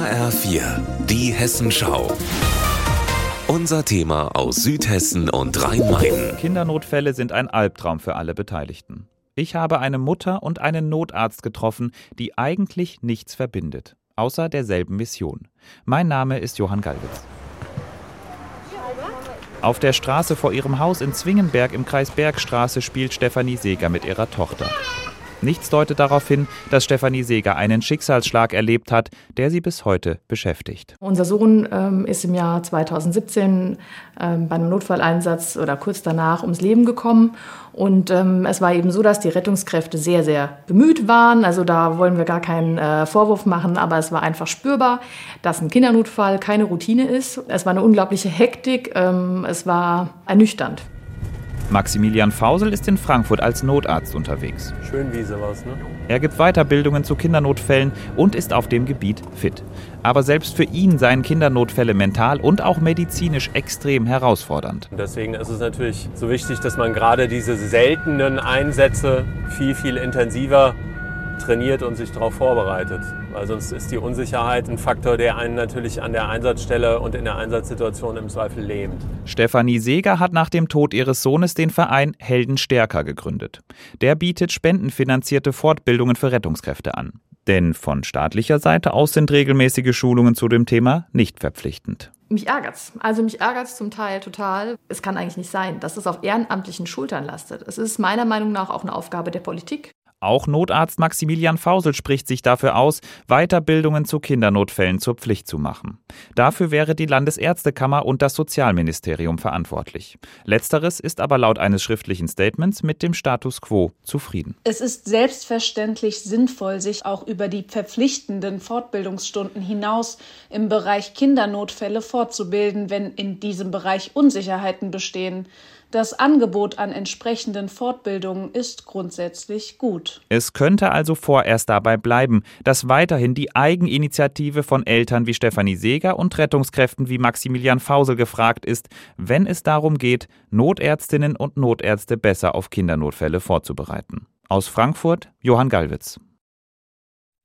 HR4, die Hessenschau. Unser Thema aus Südhessen und Rhein-Main. Kindernotfälle sind ein Albtraum für alle Beteiligten. Ich habe eine Mutter und einen Notarzt getroffen, die eigentlich nichts verbindet, außer derselben Mission. Mein Name ist Johann Gallwitz. Auf der Straße vor ihrem Haus in Zwingenberg im Kreis Bergstraße spielt Stefanie Seeger mit ihrer Tochter. Nichts deutet darauf hin, dass Stefanie Seeger einen Schicksalsschlag erlebt hat, der sie bis heute beschäftigt. Unser Sohn ähm, ist im Jahr 2017 ähm, bei einem Notfalleinsatz oder kurz danach ums Leben gekommen. Und ähm, es war eben so, dass die Rettungskräfte sehr, sehr bemüht waren. Also da wollen wir gar keinen äh, Vorwurf machen, aber es war einfach spürbar, dass ein Kindernotfall keine Routine ist. Es war eine unglaubliche Hektik. Ähm, es war ernüchternd. Maximilian Fausel ist in Frankfurt als Notarzt unterwegs. Schön wie sowas, ne? Er gibt Weiterbildungen zu Kindernotfällen und ist auf dem Gebiet fit. Aber selbst für ihn seien Kindernotfälle mental und auch medizinisch extrem herausfordernd. Und deswegen ist es natürlich so wichtig, dass man gerade diese seltenen Einsätze viel, viel intensiver trainiert und sich darauf vorbereitet. Weil sonst ist die Unsicherheit ein Faktor, der einen natürlich an der Einsatzstelle und in der Einsatzsituation im Zweifel lähmt. Stefanie Seeger hat nach dem Tod ihres Sohnes den Verein Helden stärker gegründet. Der bietet spendenfinanzierte Fortbildungen für Rettungskräfte an. Denn von staatlicher Seite aus sind regelmäßige Schulungen zu dem Thema nicht verpflichtend. Mich ärgert's. Also mich ärgert's zum Teil total. Es kann eigentlich nicht sein, dass es auf ehrenamtlichen Schultern lastet. Es ist meiner Meinung nach auch eine Aufgabe der Politik, auch Notarzt Maximilian Fausel spricht sich dafür aus, Weiterbildungen zu Kindernotfällen zur Pflicht zu machen. Dafür wäre die Landesärztekammer und das Sozialministerium verantwortlich. Letzteres ist aber laut eines schriftlichen Statements mit dem Status quo zufrieden. Es ist selbstverständlich sinnvoll, sich auch über die verpflichtenden Fortbildungsstunden hinaus im Bereich Kindernotfälle fortzubilden, wenn in diesem Bereich Unsicherheiten bestehen. Das Angebot an entsprechenden Fortbildungen ist grundsätzlich gut. Es könnte also vorerst dabei bleiben, dass weiterhin die Eigeninitiative von Eltern wie Stefanie Seeger und Rettungskräften wie Maximilian Fausel gefragt ist, wenn es darum geht, Notärztinnen und Notärzte besser auf Kindernotfälle vorzubereiten. Aus Frankfurt Johann Gallwitz.